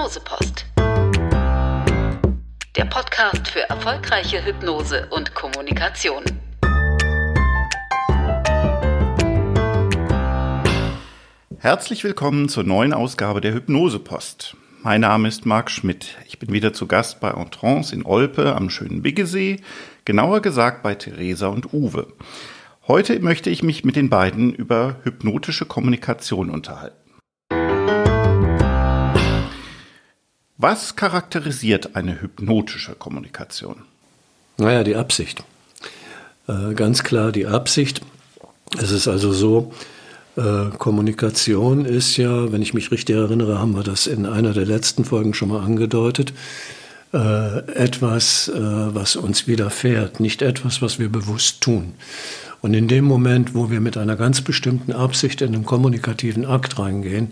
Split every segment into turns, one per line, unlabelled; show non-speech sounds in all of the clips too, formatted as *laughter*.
Hypnosepost. Der Podcast für erfolgreiche Hypnose und Kommunikation.
Herzlich willkommen zur neuen Ausgabe der Hypnosepost. Mein Name ist Marc Schmidt. Ich bin wieder zu Gast bei Entrance in Olpe am schönen Biggesee, genauer gesagt bei Theresa und Uwe. Heute möchte ich mich mit den beiden über hypnotische Kommunikation unterhalten. Was charakterisiert eine hypnotische Kommunikation?
Naja, die Absicht. Äh, ganz klar die Absicht. Es ist also so, äh, Kommunikation ist ja, wenn ich mich richtig erinnere, haben wir das in einer der letzten Folgen schon mal angedeutet, äh, etwas, was uns widerfährt, nicht etwas, was wir bewusst tun. Und in dem Moment, wo wir mit einer ganz bestimmten Absicht in einen kommunikativen Akt reingehen,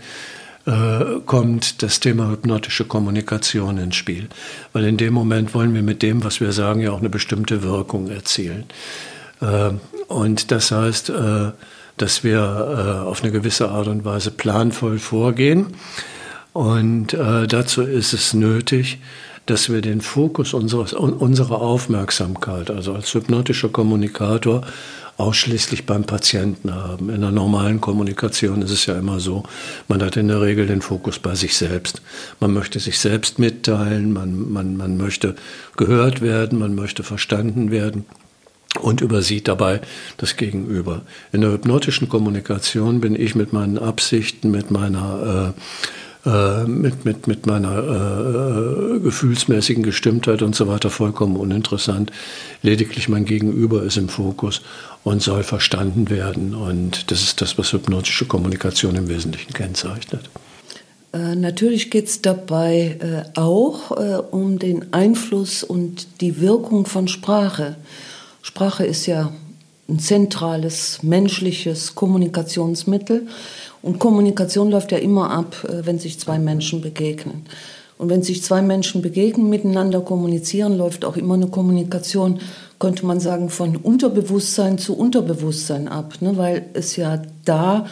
äh, kommt das Thema hypnotische Kommunikation ins Spiel. Weil in dem Moment wollen wir mit dem, was wir sagen, ja auch eine bestimmte Wirkung erzielen. Äh, und das heißt, äh, dass wir auf eine gewisse Art und Weise planvoll vorgehen. Und dazu ist es nötig, dass wir den Fokus unserer Aufmerksamkeit, also als hypnotischer Kommunikator, ausschließlich beim Patienten haben. In der normalen Kommunikation ist es ja immer so, man hat in der Regel den Fokus bei sich selbst. Man möchte sich selbst mitteilen, man, man, man möchte gehört werden, man möchte verstanden werden und übersieht dabei das Gegenüber. In der hypnotischen Kommunikation bin ich mit meinen Absichten, mit meiner äh, äh, mit, mit, mit meiner äh, gefühlsmäßigen Gestimmtheit und so weiter vollkommen uninteressant. Lediglich mein Gegenüber ist im Fokus und soll verstanden werden. Und das ist das, was hypnotische Kommunikation im Wesentlichen kennzeichnet.
Äh, natürlich geht es dabei äh, auch äh, um den Einfluss und die Wirkung von Sprache. Sprache ist ja ein zentrales menschliches Kommunikationsmittel. Und Kommunikation läuft ja immer ab, äh, wenn sich zwei Menschen begegnen. Und wenn sich zwei Menschen begegnen, miteinander kommunizieren, läuft auch immer eine Kommunikation, könnte man sagen, von Unterbewusstsein zu Unterbewusstsein ab, ne? weil es ja da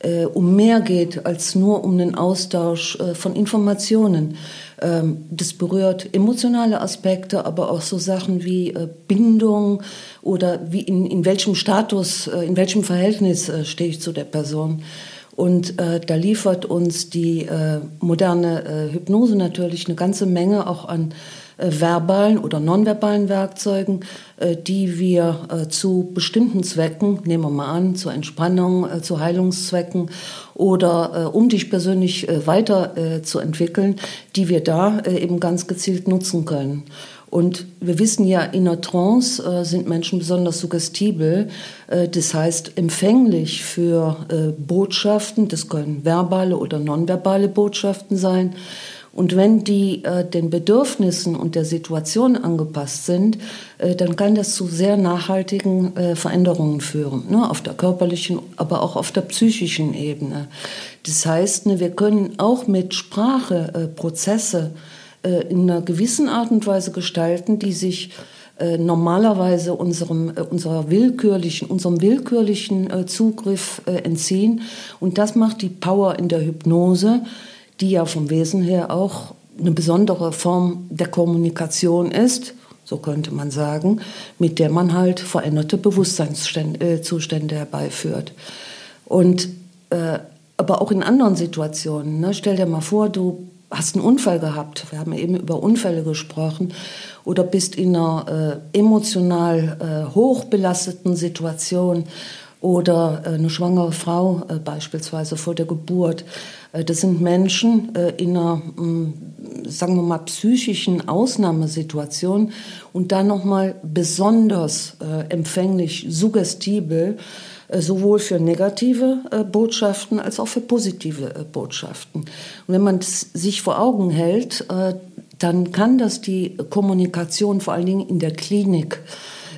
äh, um mehr geht als nur um den Austausch äh, von Informationen. Ähm, das berührt emotionale Aspekte, aber auch so Sachen wie äh, Bindung oder wie in, in welchem Status, äh, in welchem Verhältnis äh, stehe ich zu der Person. Und äh, da liefert uns die äh, moderne äh, Hypnose natürlich eine ganze Menge auch an äh, verbalen oder nonverbalen Werkzeugen, äh, die wir äh, zu bestimmten Zwecken, nehmen wir mal an, zur Entspannung, zu Heilungszwecken oder um dich persönlich weiter zu entwickeln, die wir da eben ganz gezielt nutzen können. Und wir wissen ja, in der Trance äh, sind Menschen besonders suggestibel, äh, das heißt empfänglich für äh, Botschaften, das können verbale oder nonverbale Botschaften sein. Und wenn die äh, den Bedürfnissen und der Situation angepasst sind, äh, dann kann das zu sehr nachhaltigen äh, Veränderungen führen, ne? auf der körperlichen, aber auch auf der psychischen Ebene. Das heißt, ne, wir können auch mit Sprache Prozesse äh, in einer gewissen Art und Weise gestalten, die sich äh, normalerweise unserem, äh, unserer willkürlichen, unserem willkürlichen Zugriff entziehen. Und das macht die Power in der Hypnose, die ja vom Wesen her auch eine besondere Form der Kommunikation ist, so könnte man sagen, mit der man halt veränderte Bewusstseinszustände herbeiführt. Und aber auch in anderen Situationen. Ne? Stell dir mal vor, du hast einen Unfall gehabt, wir haben eben über Unfälle gesprochen, oder bist in einer äh, emotional äh, hochbelasteten Situation. Oder äh, eine schwangere Frau äh, beispielsweise vor der Geburt. Äh, das sind Menschen äh, in einer, mh, mm, sagen wir mal, psychischen Ausnahmesituation. Und dann nochmal besonders empfänglich, suggestibel äh, sowohl für negative äh, Botschaften als auch für positive äh, Botschaften. Und wenn man das sich vor Augen hält, dann kann das die Kommunikation vor allen Dingen in der Klinik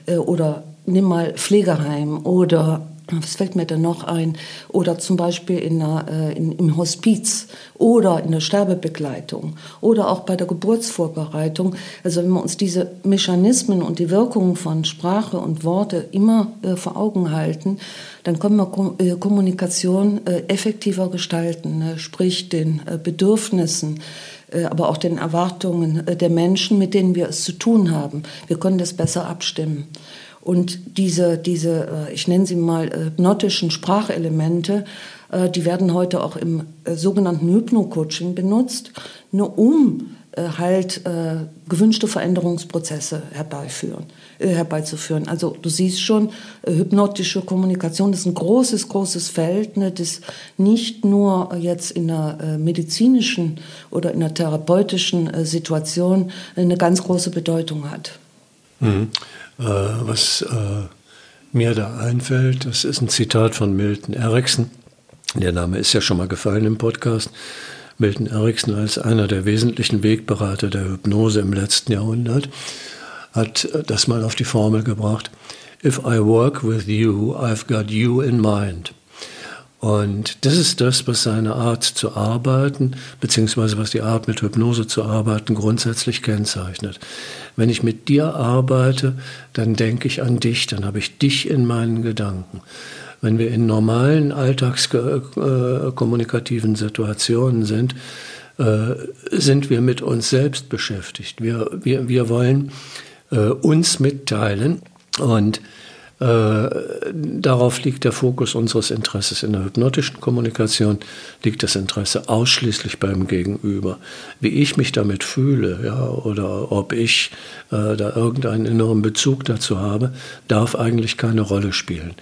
oder nimm mal Pflegeheim oder was fällt mir denn noch ein? Oder zum Beispiel in der, äh, in, im Hospiz oder in der Sterbebegleitung oder auch bei der Geburtsvorbereitung. Also wenn wir uns diese Mechanismen und die Wirkungen von Sprache und Worte immer äh, vor Augen halten, dann können wir Kom äh, Kommunikation äh, effektiver gestalten, ne? sprich den äh, Bedürfnissen, äh, aber auch den Erwartungen der Menschen, mit denen wir es zu tun haben. Wir können das besser abstimmen. Und diese, diese äh, ich nenne sie mal äh, hypnotischen Sprachelemente, äh, die werden heute auch im sogenannten Hypno-Coaching benutzt, nur um halt gewünschte Veränderungsprozesse herbeiführen, herbeizuführen. Also du siehst schon, hypnotische Kommunikation ist ein großes, großes Feld, ne, das nicht nur jetzt in der medizinischen oder in der therapeutischen Situation eine ganz große Bedeutung hat.
Mhm. Äh, was äh, mir da einfällt, das ist ein Zitat von Milton Erickson. Der Name ist ja schon mal gefallen im Podcast. Milton Erickson als einer der wesentlichen Wegberater der Hypnose im letzten Jahrhundert hat äh, das mal auf die Formel gebracht. If I work with you, I've got you in mind. Und das ist das, was seine Art zu arbeiten, beziehungsweise was die Art mit Hypnose zu arbeiten grundsätzlich kennzeichnet. Wenn ich mit dir arbeite, dann denke ich an dich, dann habe ich dich in meinen Gedanken. Wenn wir in normalen alltagskommunikativen Situationen sind, äh, sind wir mit uns selbst beschäftigt. Wir, wir, wir wollen äh, uns mitteilen und äh, darauf liegt der Fokus unseres Interesses. In der hypnotischen Kommunikation liegt das Interesse ausschließlich beim Gegenüber. Wie ich mich damit fühle, ja, oder ob ich äh, da irgendeinen inneren Bezug dazu habe, darf eigentlich keine Rolle spielen.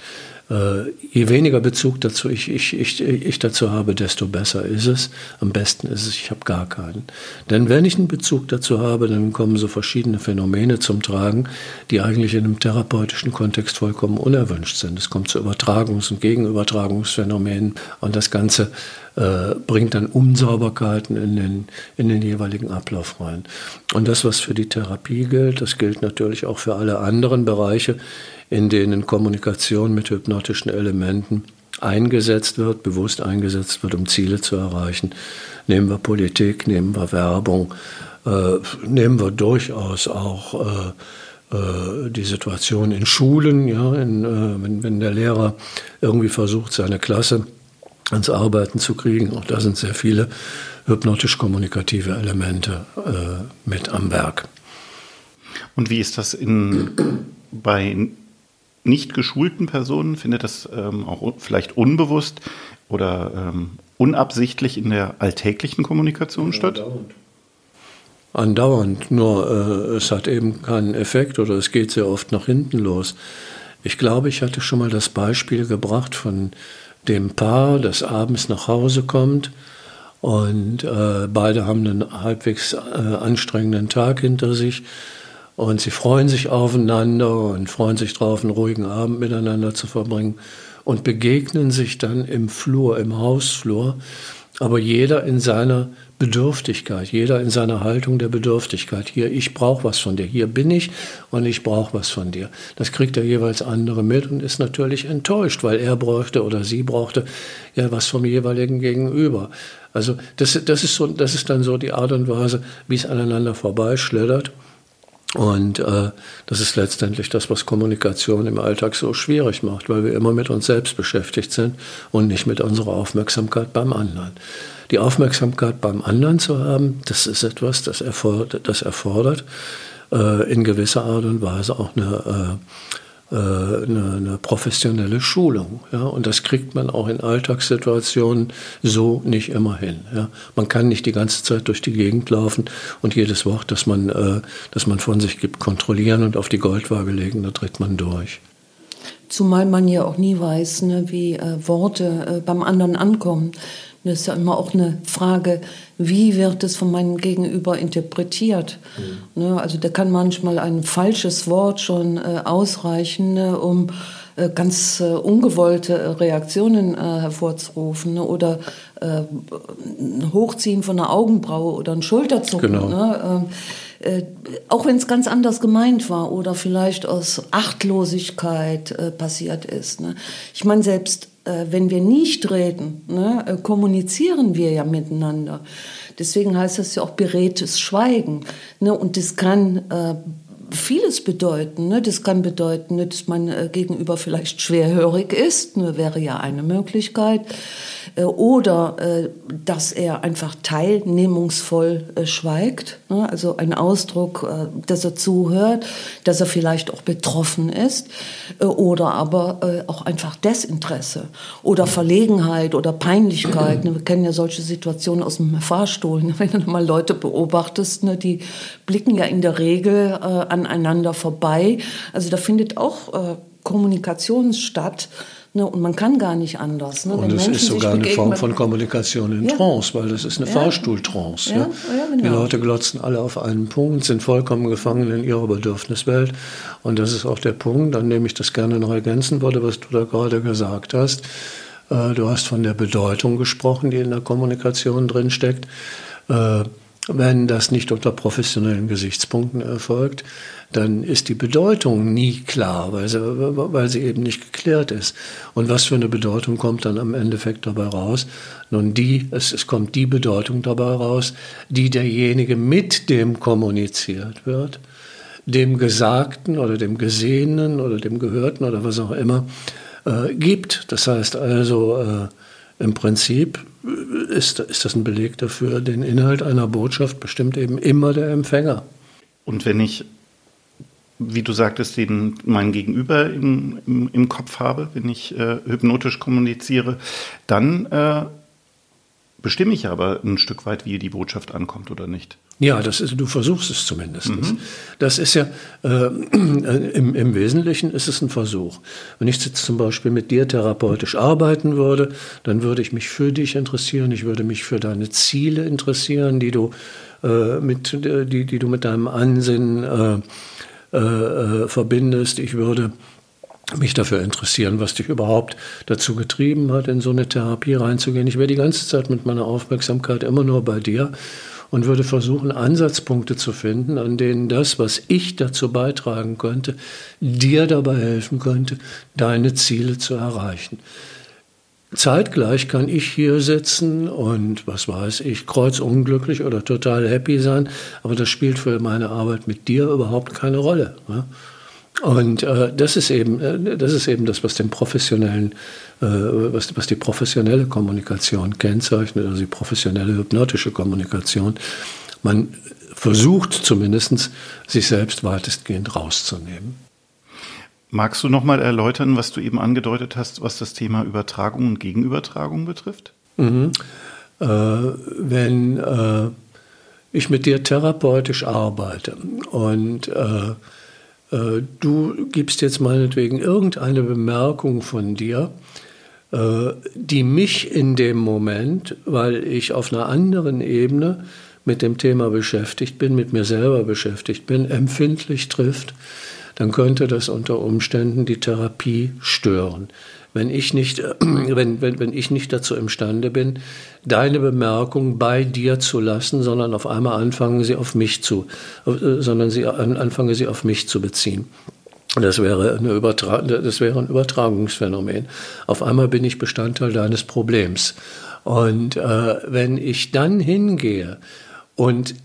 Äh, je weniger Bezug dazu ich, ich, ich, ich dazu habe, desto besser ist es. Am besten ist es, ich habe gar keinen. Denn wenn ich einen Bezug dazu habe, dann kommen so verschiedene Phänomene zum Tragen, die eigentlich in einem therapeutischen Kontext vollkommen unerwünscht sind. Es kommt zu Übertragungs- und Gegenübertragungsphänomenen und das Ganze äh, bringt dann Unsauberkeiten in den, in den jeweiligen Ablauf rein. Und das, was für die Therapie gilt, das gilt natürlich auch für alle anderen Bereiche, in denen Kommunikation mit hypnotischen Elementen eingesetzt wird, bewusst eingesetzt wird, um Ziele zu erreichen. Nehmen wir Politik, nehmen wir Werbung, äh, nehmen wir durchaus auch äh, äh, die Situation in Schulen, ja, in, äh, wenn, wenn der Lehrer irgendwie versucht, seine Klasse ans Arbeiten zu kriegen. Auch da sind sehr viele hypnotisch-kommunikative Elemente äh, mit am Werk.
Und wie ist das in, bei nicht geschulten Personen findet das ähm, auch vielleicht unbewusst oder ähm, unabsichtlich in der alltäglichen Kommunikation statt?
Andauernd. Andauernd, nur äh, es hat eben keinen Effekt oder es geht sehr oft nach hinten los. Ich glaube, ich hatte schon mal das Beispiel gebracht von dem Paar, das abends nach Hause kommt und äh, beide haben einen halbwegs äh, anstrengenden Tag hinter sich und sie freuen sich aufeinander und freuen sich darauf, einen ruhigen Abend miteinander zu verbringen und begegnen sich dann im Flur, im Hausflur, aber jeder in seiner Bedürftigkeit, jeder in seiner Haltung der Bedürftigkeit. Hier, ich brauche was von dir, hier bin ich und ich brauche was von dir. Das kriegt der jeweils andere mit und ist natürlich enttäuscht, weil er bräuchte oder sie brauchte ja was vom jeweiligen Gegenüber. Also das, das, ist so, das ist dann so die Art und Weise, wie es aneinander vorbeischlittert. Und äh, das ist letztendlich das, was Kommunikation im Alltag so schwierig macht, weil wir immer mit uns selbst beschäftigt sind und nicht mit unserer Aufmerksamkeit beim anderen. Die Aufmerksamkeit beim anderen zu haben, das ist etwas, das erfordert, das erfordert äh, in gewisser Art und Weise auch eine äh, eine, eine, professionelle Schulung. Ja? Und das kriegt man auch in Alltagssituationen so nicht immer hin. Ja? Man kann nicht die ganze Zeit durch die Gegend laufen und jedes Wort, das man, äh, das man von sich gibt, kontrollieren und auf die Goldwaage legen, da tritt man durch.
Zumal man ja auch nie weiß, ne, wie äh, Worte äh, beim anderen ankommen. Das ist ja immer auch eine Frage, wie wird es von meinem Gegenüber interpretiert. Mhm. Ne, also da kann manchmal ein falsches Wort schon äh, ausreichen, ne, um äh, ganz äh, ungewollte Reaktionen äh, hervorzurufen ne, oder äh, ein Hochziehen von einer Augenbraue oder ein Schulterzucken.
Genau.
Ne, ähm, äh, auch wenn es ganz anders gemeint war oder vielleicht aus Achtlosigkeit äh, passiert ist. Ne? Ich meine, selbst äh, wenn wir nicht reden, ne, äh, kommunizieren wir ja miteinander. Deswegen heißt das ja auch beredtes Schweigen. Ne? Und das kann äh, vieles bedeuten. Ne? Das kann bedeuten, dass man äh, gegenüber vielleicht schwerhörig ist, ne? wäre ja eine Möglichkeit. Äh, oder äh, dass er einfach teilnehmungsvoll äh, schweigt. Ne? Also ein Ausdruck, äh, dass er zuhört, dass er vielleicht auch betroffen ist. Äh, oder aber auch einfach Desinteresse oder Verlegenheit oder Peinlichkeit. Ne? Wir kennen ja solche Situationen aus dem Fahrstuhl. Ne? Wenn du mal Leute beobachtest, ne? die blicken ja in der Regel an aneinander vorbei. Also da findet auch äh, Kommunikation statt. Ne, und man kann gar nicht anders.
Ne? Und es ist sogar eine Form von Kommunikation in ja. Trance, weil das ist eine ja. Fahrstuhltrance. Ja. Ja. Genau. Die Leute glotzen alle auf einen Punkt, sind vollkommen gefangen in ihrer Bedürfniswelt. Und das ist auch der Punkt, an dem ich das gerne noch ergänzen würde, was du da gerade gesagt hast. Äh, du hast von der Bedeutung gesprochen, die in der Kommunikation drinsteckt. Äh, wenn das nicht unter professionellen Gesichtspunkten erfolgt, dann ist die Bedeutung nie klar, weil sie, weil sie eben nicht geklärt ist. Und was für eine Bedeutung kommt dann am Endeffekt dabei raus? Nun, die, es, es kommt die Bedeutung dabei raus, die derjenige mit dem kommuniziert wird, dem Gesagten oder dem Gesehenen oder dem Gehörten oder was auch immer äh, gibt. Das heißt also, äh, im Prinzip ist, ist das ein Beleg dafür, den Inhalt einer Botschaft bestimmt eben immer der Empfänger.
Und wenn ich wie du sagtest, den mein Gegenüber im, im, im Kopf habe, wenn ich äh, hypnotisch kommuniziere, dann äh, bestimme ich aber ein Stück weit, wie die Botschaft ankommt oder nicht.
Ja, das ist, du versuchst es zumindest. Mhm. Das ist ja, äh, *clears throat* im, im Wesentlichen ist es ein Versuch. Wenn ich jetzt zum Beispiel mit dir therapeutisch arbeiten würde, dann würde ich mich für dich interessieren, ich würde mich für deine Ziele interessieren, die du, äh, mit, die, die du mit deinem Ansinnen äh, äh, äh, verbindest. Ich würde mich dafür interessieren, was dich überhaupt dazu getrieben hat, in so eine Therapie reinzugehen. Ich wäre die ganze Zeit mit meiner Aufmerksamkeit immer nur bei dir und würde versuchen, Ansatzpunkte zu finden, an denen das, was ich dazu beitragen könnte, dir dabei helfen könnte, deine Ziele zu erreichen. Zeitgleich kann ich hier sitzen und, was weiß ich, kreuzunglücklich oder total happy sein, aber das spielt für meine Arbeit mit dir überhaupt keine Rolle. Ne? Und äh, das ist eben, äh, das ist eben das, was den professionellen, äh, was, was die professionelle Kommunikation kennzeichnet, also die professionelle hypnotische Kommunikation. Man versucht zumindest, sich selbst weitestgehend rauszunehmen.
Magst du noch mal erläutern, was du eben angedeutet hast, was das Thema Übertragung und Gegenübertragung betrifft?
Mhm. Äh, wenn äh, ich mit dir therapeutisch arbeite und äh, du gibst jetzt meinetwegen irgendeine Bemerkung von dir, äh, die mich in dem Moment, weil ich auf einer anderen Ebene mit dem Thema beschäftigt bin, mit mir selber beschäftigt bin, empfindlich trifft, dann könnte das unter Umständen die Therapie stören. Wenn ich nicht, äh, *clears throat* wenn, wenn, wenn ich nicht dazu imstande bin, deine Bemerkung bei dir zu lassen, sondern auf einmal anfangen sie auf mich zu, äh, sondern sie anfangen sie auf mich zu beziehen. Das wäre, eine Übertra das wäre ein Übertragungsphänomen. Auf einmal bin ich Bestandteil deines Problems. Und äh, wenn ich dann hingehe und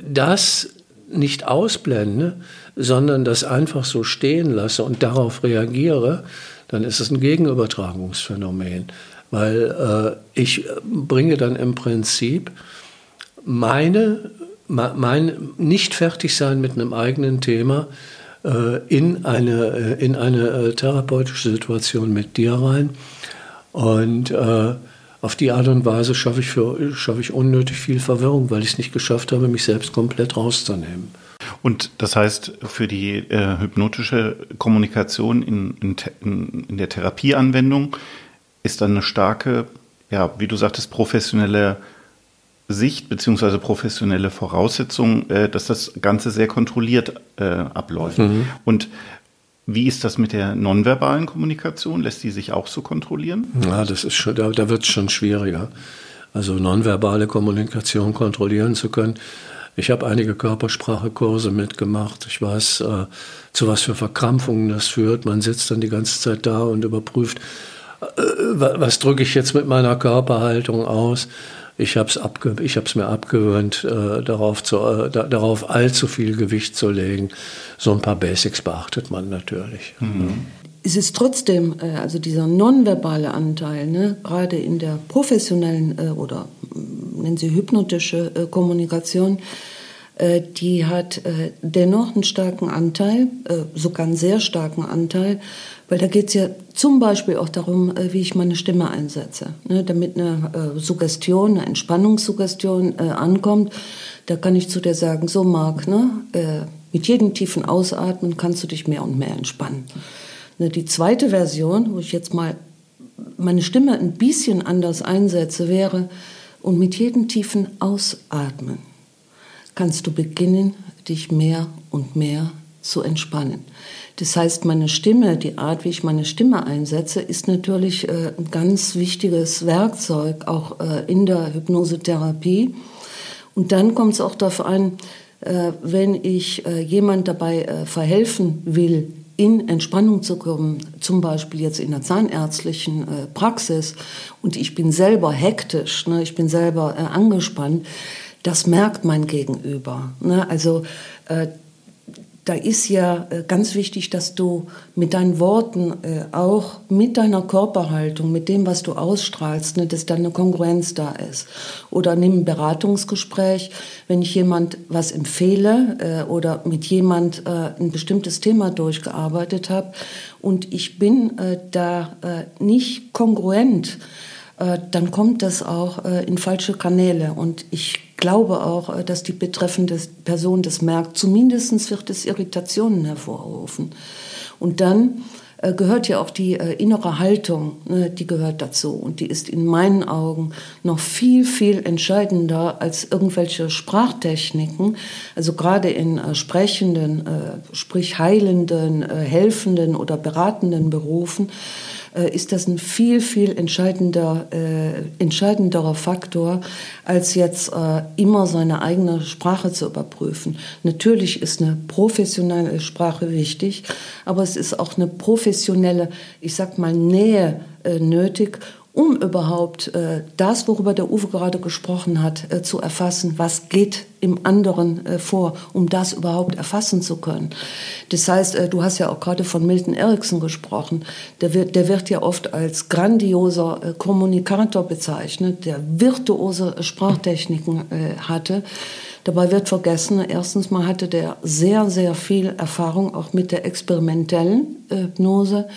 das nicht ausblende, sondern das einfach so stehen lasse und darauf reagiere, dann ist es ein Gegenübertragungsphänomen. Weil äh, ich bringe dann im Prinzip meine, mein nicht fertig sein mit einem eigenen Thema äh, in eine, äh, in eine äh, therapeutische Situation mit dir rein. Und äh, auf die Art und Weise schaffe ich, für, schaffe ich unnötig viel Verwirrung, weil ich es nicht geschafft habe, mich selbst komplett rauszunehmen.
Und das heißt, für die äh, hypnotische Kommunikation in, in, in, der Therapieanwendung ist dann eine starke, ja, wie du sagtest, professionelle Sicht beziehungsweise professionelle Voraussetzung, äh, dass das Ganze sehr kontrolliert äh, abläuft. Mhm. Und wie ist das mit der nonverbalen Kommunikation? Lässt die sich auch so kontrollieren?
Ja, das ist schon, da, da wird es schon schwieriger. Also nonverbale Kommunikation kontrollieren zu können, Ich habe einige Körpersprachekurse mitgemacht. Ich weiß, äh, zu was für Verkrampfungen das führt. Man sitzt dann die ganze Zeit da und überprüft, äh, was drücke ich jetzt mit meiner Körperhaltung aus. Ich habe es mir abgewöhnt, äh, darauf, zu, äh, da, darauf allzu viel Gewicht zu legen. So ein paar Basics beachtet man natürlich. Mhm.
Es ist trotzdem, äh, also dieser nonverbale Anteil, ne, gerade in der professionellen äh, oder nennen Sie hypnotische äh, Kommunikation, äh, die hat dennoch einen starken Anteil, sogar einen sehr starken Anteil, weil da geht es ja zum Beispiel auch darum, äh, wie ich meine Stimme einsetze. Ne, damit eine äh, Suggestion, eine Entspannungssuggestion äh, ankommt, da kann ich zu dir sagen, so Marc, ne, äh, mit jedem tiefen Ausatmen kannst du dich mehr und mehr entspannen. Ne, die zweite Version, wo ich jetzt mal meine Stimme ein bisschen anders einsetze, wäre, und mit jedem tiefen Ausatmen kannst du beginnen, dich mehr und mehr zu entspannen. Das heißt, meine Stimme, die Art, wie ich meine Stimme einsetze, ist natürlich äh, ein ganz wichtiges Werkzeug auch äh, in der Hypnosetherapie. Und dann kommt es auch darauf an, äh, wenn ich jemand dabei verhelfen will, in Entspannung zu kommen, zum Beispiel jetzt in der zahnärztlichen äh, Praxis, und ich bin selber hektisch, ne, ich bin selber äh, angespannt, das merkt mein Gegenüber. Ne? Also äh, da ist ja äh, ganz wichtig, dass du mit deinen Worten, äh, auch mit deiner Körperhaltung, mit dem, was du ausstrahlst, ne, dass da eine Kongruenz da ist. Oder nimm ein Beratungsgespräch, wenn ich jemand was empfehle äh, oder mit jemand ein bestimmtes Thema durchgearbeitet habe und ich bin da nicht kongruent, dann kommt das auch in falsche Kanäle. Und ich glaube auch, äh, dass die betreffende Person das merkt. Zumindest wird es Irritationen hervorrufen. Und dann äh, gehört ja auch die äh, innere Haltung, ne, die gehört dazu. Und die ist in meinen Augen noch viel, viel entscheidender als irgendwelche Sprachtechniken. Also gerade in sprechenden, sprich heilenden, helfenden oder beratenden Berufen ist das ein viel, viel entscheidender, äh, entscheidenderer Faktor, als jetzt äh, immer seine eigene Sprache zu überprüfen. Natürlich ist eine professionelle Sprache wichtig, aber es ist auch eine professionelle, ich sag mal, Nähe äh, nötig, um überhaupt äh, das, worüber der Uwe gerade gesprochen hat, äh, zu erfassen, was geht im anderen äh, vor, um das überhaupt erfassen zu können. Das heißt, äh, du hast ja auch gerade von Milton Erickson gesprochen, der wird, der wird ja oft als grandioser äh, Kommunikator bezeichnet, der virtuose Sprachtechniken äh, hatte. Dabei wird vergessen, erstens mal hatte der sehr, sehr viel Erfahrung auch mit der experimentellen Hypnose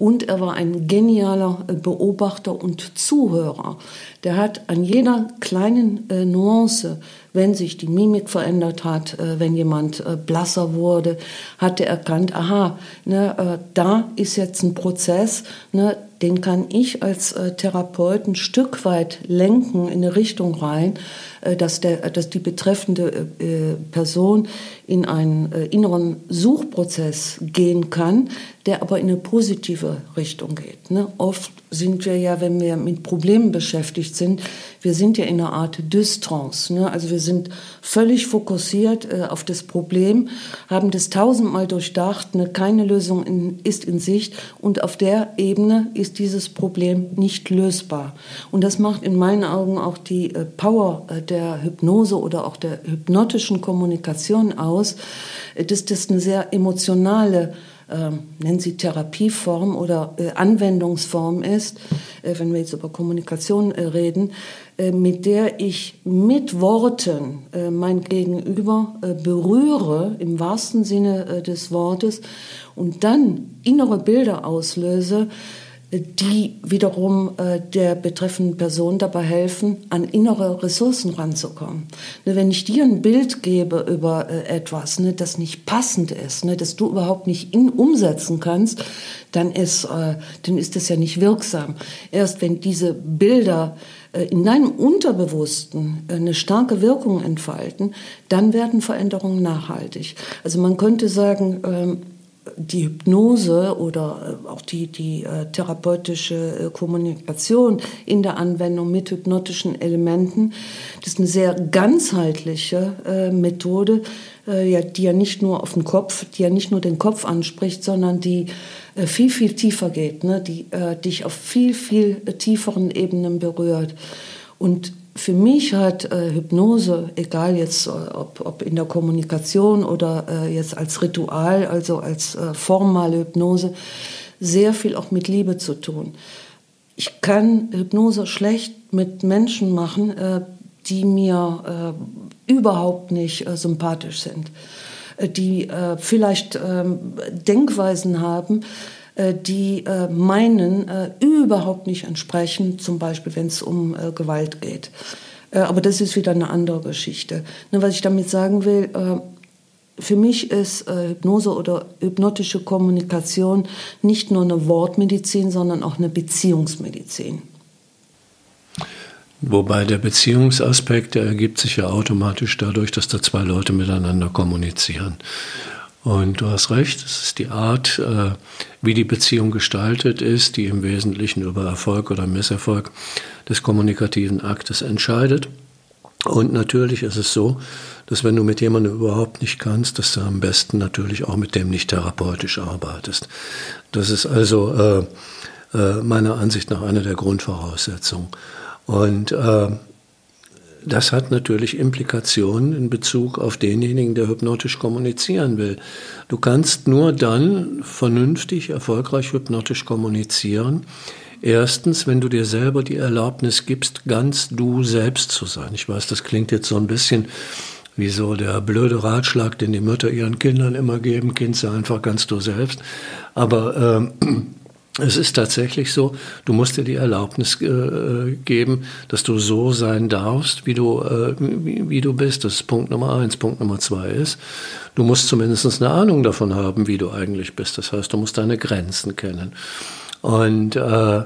und er war ein genialer äh, Beobachter und Zuhörer. Der hat an jeder kleinen äh, Nuance, wenn sich die Mimik verändert hat, äh, wenn jemand äh, blasser wurde, hat er erkannt, aha, ne, äh, da ist jetzt ein Prozess, ne, den kann ich als äh, Therapeut ein Stück weit lenken in eine Richtung rein, dass, der, dass die betreffende Person in einen äh, inneren Suchprozess gehen kann, der aber in eine positive Richtung geht. Ne? Oft sind wir ja, wenn wir mit Problemen beschäftigt sind, wir sind ja in einer Art Distrance. Ne? Also wir sind völlig fokussiert äh, auf das Problem, haben das tausendmal durchdacht, ne? keine Lösung in, ist in Sicht und auf der Ebene ist dieses Problem nicht lösbar. Und das macht in meinen Augen auch die äh, Power äh, der Hypnose oder auch der hypnotischen Kommunikation aus, äh, dass das eine sehr emotionale äh, nennen Sie Therapieform oder äh, Anwendungsform ist, äh, wenn wir jetzt über Kommunikation äh, reden, äh, mit der ich mit Worten äh, mein Gegenüber berühre, im wahrsten Sinne des Wortes, und dann innere Bilder auslöse, die wiederum äh, der betreffenden Person dabei helfen, an innere Ressourcen ranzukommen. Ne, wenn ich dir ein Bild gebe über äh, etwas, ne, das nicht passend ist, ne, das du überhaupt nicht in, umsetzen kannst, dann ist, äh, dann ist das ja nicht wirksam. Erst wenn diese Bilder äh, in deinem Unterbewussten äh, eine starke Wirkung entfalten, dann werden Veränderungen nachhaltig. Also man könnte sagen, ähm, die Hypnose oder äh, auch die, die äh, therapeutische äh, Kommunikation in der Anwendung mit hypnotischen Elementen, das ist eine sehr ganzheitliche äh, Methode, äh, ja, die ja nicht nur auf den Kopf, die ja nicht nur den Kopf anspricht, sondern die äh, viel, viel tiefer geht, ne? die dich auf viel, viel tieferen Ebenen berührt. Und für mich hat äh, Hypnose, egal jetzt äh, ob, ob, in der Kommunikation oder äh, jetzt als Ritual, also als äh, formale Hypnose, sehr viel auch mit Liebe zu tun. Ich kann Hypnose schlecht mit Menschen machen, äh, die mir äh, überhaupt nicht sympathisch sind, die vielleicht ähm, Denkweisen haben, die äh, meinen äh, überhaupt nicht entsprechen, zum Beispiel wenn es um Gewalt geht. Aber das ist wieder eine andere Geschichte. Ne, was ich damit sagen will, für mich ist Hypnose oder hypnotische Kommunikation nicht nur eine Wortmedizin, sondern auch eine Beziehungsmedizin.
Wobei der Beziehungsaspekt, der ergibt sich ja automatisch dadurch, dass da zwei Leute miteinander kommunizieren. Und du hast recht, es ist die Art, äh, wie die Beziehung gestaltet ist, die im Wesentlichen über Erfolg oder Misserfolg des kommunikativen Aktes entscheidet. Und natürlich ist es so, dass wenn du mit jemandem überhaupt nicht kannst, dass du am besten natürlich auch mit dem nicht therapeutisch arbeitest. Das ist also äh, äh, meiner Ansicht nach eine der Grundvoraussetzungen. Und äh, das hat natürlich Implikationen in Bezug auf denjenigen, der hypnotisch kommunizieren will. Du kannst nur dann vernünftig, erfolgreich hypnotisch kommunizieren. Erstens, wenn du dir selber die Erlaubnis gibst, ganz du selbst zu sein. Ich weiß, das klingt jetzt so ein bisschen wie so der blöde Ratschlag, den die Mütter ihren Kindern immer geben, Kind sei einfach ganz du selbst. Aber ähm, es ist tatsächlich so, du musst dir die Erlaubnis äh, geben, dass du so sein darfst, wie du, äh, wie, wie, du bist. Das ist Punkt Nummer eins. Punkt Nummer zwei ist, du musst zumindest eine Ahnung davon haben, wie du eigentlich bist. Das heißt, du musst deine Grenzen kennen. Und äh,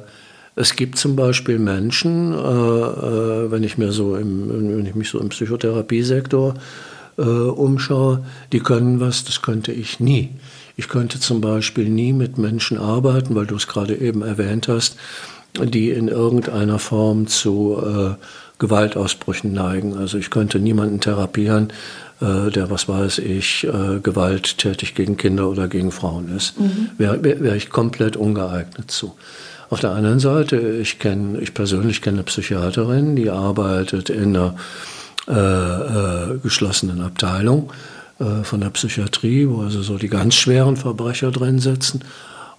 es gibt zum Beispiel Menschen, äh, äh, wenn ich mir so im, wenn ich mich so im Psychotherapiesektor äh, umschaue, die können was, das könnte ich nie. Ich könnte zum Beispiel nie mit Menschen arbeiten, weil du es gerade eben erwähnt hast, die in irgendeiner Form zu äh, Gewaltausbrüchen neigen. Also ich könnte niemanden therapieren, äh, der, was weiß ich, äh, gewalttätig gegen Kinder oder gegen Frauen ist. Mhm. Wäre wär ich komplett ungeeignet zu. Auf der anderen Seite, ich kenne, ich persönlich kenne eine Psychiaterin, die arbeitet in einer äh, äh geschlossenen Abteilung von der Psychiatrie, wo also so die ganz schweren Verbrecher drin sitzen.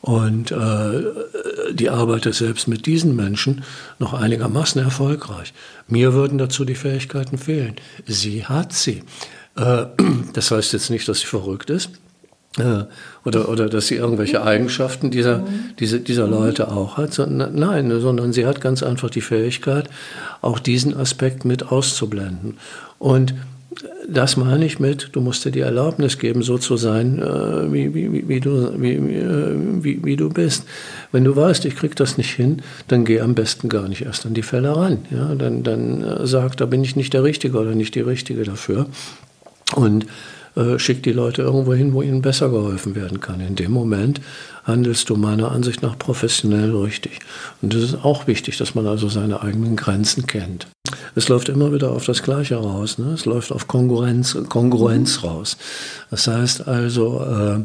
Und äh, die arbeitet selbst mit diesen Menschen noch einigermaßen erfolgreich. Mir würden dazu die Fähigkeiten fehlen. Sie hat sie. Äh, das heißt jetzt nicht, dass sie verrückt ist. Äh, oder, oder dass sie irgendwelche Eigenschaften dieser, diese, dieser Leute auch hat. Sondern, nein, sondern sie hat ganz einfach die Fähigkeit, auch diesen Aspekt mit auszublenden. Und das meine ich mit, du musst dir die Erlaubnis geben, so zu sein, äh, wie, wie, wie, du, äh, wie, wie, du bist. Wenn du weißt, ich krieg das nicht hin, dann geh am besten gar nicht erst an die Fälle ran. Ja? Dann, dann äh, sag, da bin ich nicht der Richtige oder nicht die Richtige dafür. Und äh, schick die Leute irgendwo hin, wo ihnen besser geholfen werden kann. In dem Moment handelst du meiner Ansicht nach professionell richtig. Und es ist auch wichtig, dass man also seine eigenen Grenzen kennt. Es läuft immer wieder auf das Gleiche raus. Ne? Es läuft auf Kongruenz, Kongruenz raus. Das heißt also, äh,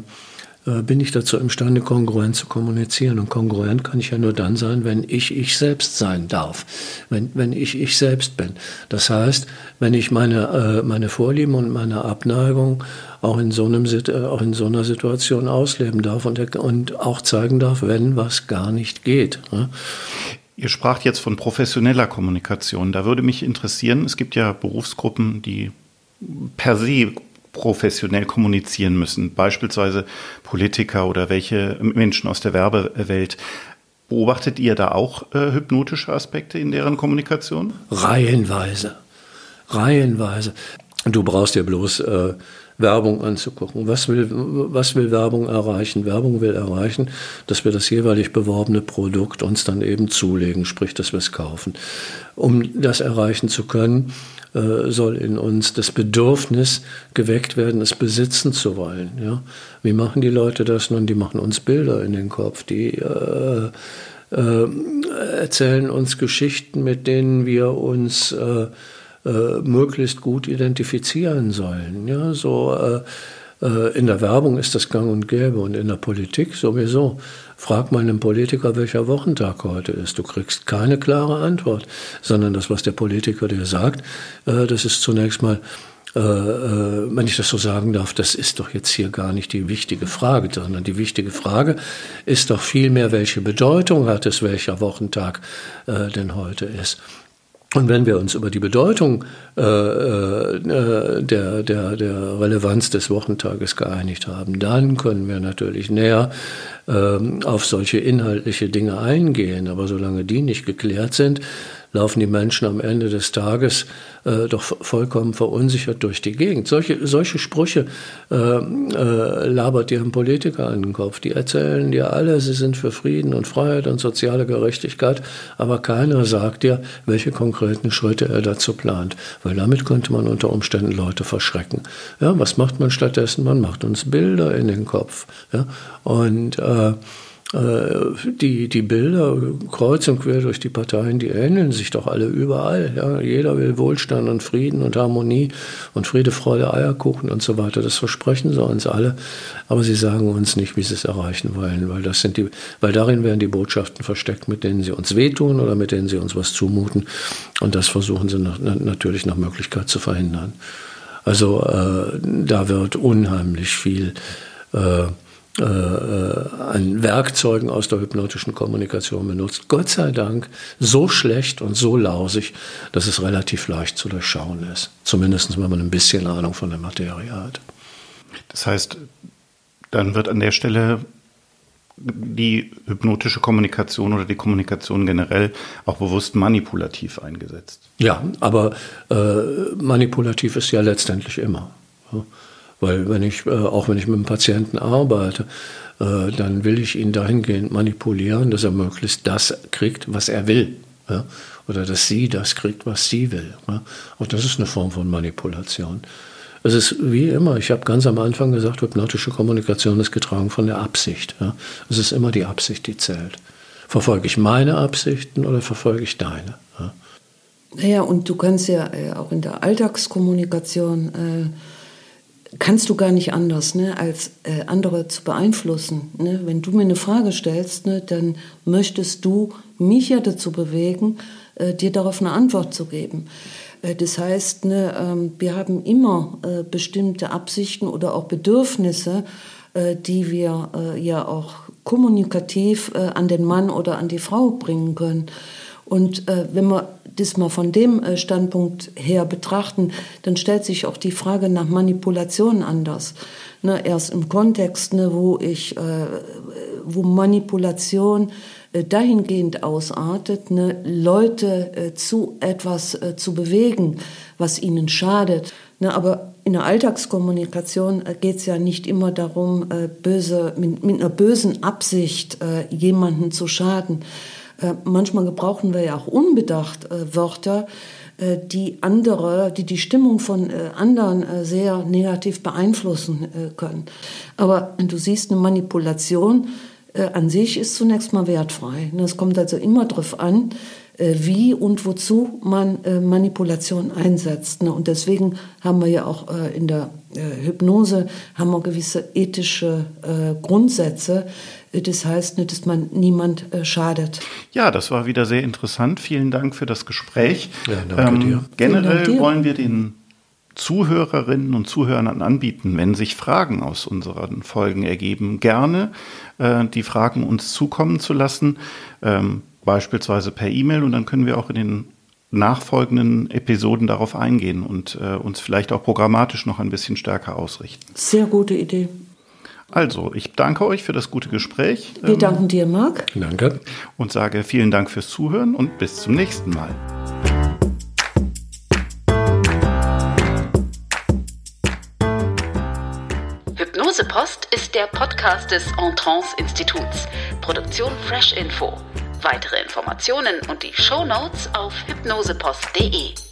äh, bin ich dazu imstande, kongruent zu kommunizieren. Und kongruent kann ich ja nur dann sein, wenn ich ich selbst sein darf, wenn, wenn ich ich selbst bin. Das heißt, wenn ich meine, äh, meine Vorlieben und meine Abneigung auch in, so einem, äh, auch in so einer Situation ausleben darf und, und auch zeigen darf, wenn was gar nicht geht. Ne?
Ihr spracht jetzt von professioneller Kommunikation. Da würde mich interessieren, es gibt ja Berufsgruppen, die per se professionell kommunizieren müssen, beispielsweise Politiker oder welche Menschen aus der Werbewelt. Beobachtet ihr da auch äh, hypnotische Aspekte in deren Kommunikation?
Reihenweise. Reihenweise. Du brauchst ja bloß, äh, Werbung anzugucken. Was will, was will Werbung erreichen? Werbung will erreichen, dass wir das jeweilig beworbene Produkt uns dann eben zulegen, sprich, dass wir es kaufen. Um das erreichen zu können, äh, soll in uns das Bedürfnis geweckt werden, es besitzen zu wollen. Ja? Wie machen die Leute das nun? Die machen uns Bilder in den Kopf, die äh, äh, erzählen uns Geschichten, mit denen wir uns äh, äh, möglichst gut identifizieren sollen. Ja, so äh, äh, in der Werbung ist das gang und gäbe und in der Politik sowieso. Frag mal einen Politiker, welcher Wochentag heute ist. Du kriegst keine klare Antwort, sondern das, was der Politiker dir sagt, äh, das ist zunächst mal wenn ich das so sagen darf, das ist doch jetzt hier gar nicht die wichtige Frage, sondern die wichtige Frage ist doch vielmehr, welche Bedeutung hat es, welcher Wochentag denn heute ist. Und wenn wir uns über die Bedeutung äh, äh, der, der, der Relevanz des Wochentages geeinigt haben, dann können wir natürlich näher äh, auf solche inhaltliche Dinge eingehen. Aber solange die nicht geklärt sind, laufen die Menschen am Ende des Tages äh, doch vollkommen verunsichert durch die Gegend. Solche, solche Sprüche äh, äh, labert ein Politiker an den Kopf. Die erzählen dir alle, sie sind für Frieden und Freiheit und soziale Gerechtigkeit, aber keiner sagt dir, welche konkreten Schritte er dazu plant. Weil damit könnte man unter Umständen Leute verschrecken. Ja, was macht man stattdessen? Man macht uns Bilder in den Kopf. Ja? Und äh, die, die Bilder kreuz und quer durch die Parteien, die ähneln sich doch alle überall. Ja? Jeder will Wohlstand und Frieden und Harmonie und Friede, Freude, Eierkuchen und so weiter. Das versprechen sie uns alle, aber sie sagen uns nicht, wie sie es erreichen wollen, weil, das sind die, weil darin werden die Botschaften versteckt, mit denen sie uns wehtun oder mit denen sie uns was zumuten. Und das versuchen sie nach, natürlich nach Möglichkeit zu verhindern. Also äh, da wird unheimlich viel äh, äh, äh, an Werkzeugen aus der hypnotischen Kommunikation benutzt. Gott sei Dank so schlecht und so lausig, dass es relativ leicht zu durchschauen ist. Zumindest wenn man ein bisschen Ahnung von der Materie hat.
Das heißt, dann wird an der Stelle die hypnotische Kommunikation oder die Kommunikation generell auch bewusst manipulativ eingesetzt.
Ja, aber äh, manipulativ ist ja letztendlich immer. Ja. Weil wenn ich, äh, auch wenn ich mit einem Patienten arbeite, äh, dann will ich ihn dahingehend manipulieren, dass er möglichst das kriegt, was er will. Oder dass sie das kriegt, was sie will. Auch das ist eine Form von Manipulation. Es ist wie immer, ich habe ganz am Anfang gesagt, hypnotische Kommunikation ist getragen von der Absicht. Es ist immer die Absicht, die zählt. Verfolge ich meine Absichten oder verfolge ich deine? Ja?
Naja, und du kannst ja äh, auch in der Alltagskommunikation äh, kannst du gar nicht anders, ne, als äh, andere zu beeinflussen. Ne? Wenn du mir eine Frage stellst, ne, dann möchtest du mich ja dazu bewegen, äh, dir darauf eine Antwort zu geben. Äh, das heißt, ne, ähm, wir haben immer äh, bestimmte Absichten oder auch Bedürfnisse, äh, die wir äh, ja auch kommunikativ an den Mann oder an die Frau bringen können. Und wenn wir das mal von dem äh, Standpunkt her betrachten, dann stellt sich auch die Frage nach Manipulation anders. Ne, erst im Kontext, ne, wo ich, äh, wo Manipulation äh, dahingehend ausartet, ne, Leute äh, zu etwas äh, zu bewegen, was ihnen schadet. Ne, aber in der Alltagskommunikation äh, geht es ja nicht immer darum, böse, mit, mit, einer bösen Absicht jemanden zu schaden. Äh, manchmal gebrauchen wir ja auch unbedacht äh, Wörter, äh, die andere, die die Stimmung von anderen sehr negativ beeinflussen können. Aber du siehst, eine Manipulation an sich ist zunächst mal wertfrei. Es kommt also immer darauf an, wie und wozu man Manipulation einsetzt. Und deswegen haben wir ja auch in der Hypnose haben wir gewisse ethische Grundsätze, das heißt nicht, dass man niemand äh, schadet.
Ja, das war wieder sehr interessant. Vielen Dank für das Gespräch. Ja, danke ähm, dir. Generell Dank dir. wollen wir den Zuhörerinnen und Zuhörern anbieten, wenn sich Fragen aus unseren Folgen ergeben, gerne äh, die Fragen uns zukommen zu lassen, ähm, beispielsweise per E-Mail und dann können wir auch in den nachfolgenden Episoden darauf eingehen und äh, uns vielleicht auch programmatisch noch ein bisschen stärker ausrichten.
Sehr gute Idee.
Also, ich danke euch für das gute Gespräch.
Wir danken dir, Marc.
Danke.
Und sage vielen Dank fürs Zuhören und bis zum nächsten Mal.
Hypnosepost ist der Podcast des Entrance Instituts. Produktion Fresh Info. Weitere Informationen und die Show Notes auf hypnosepost.de.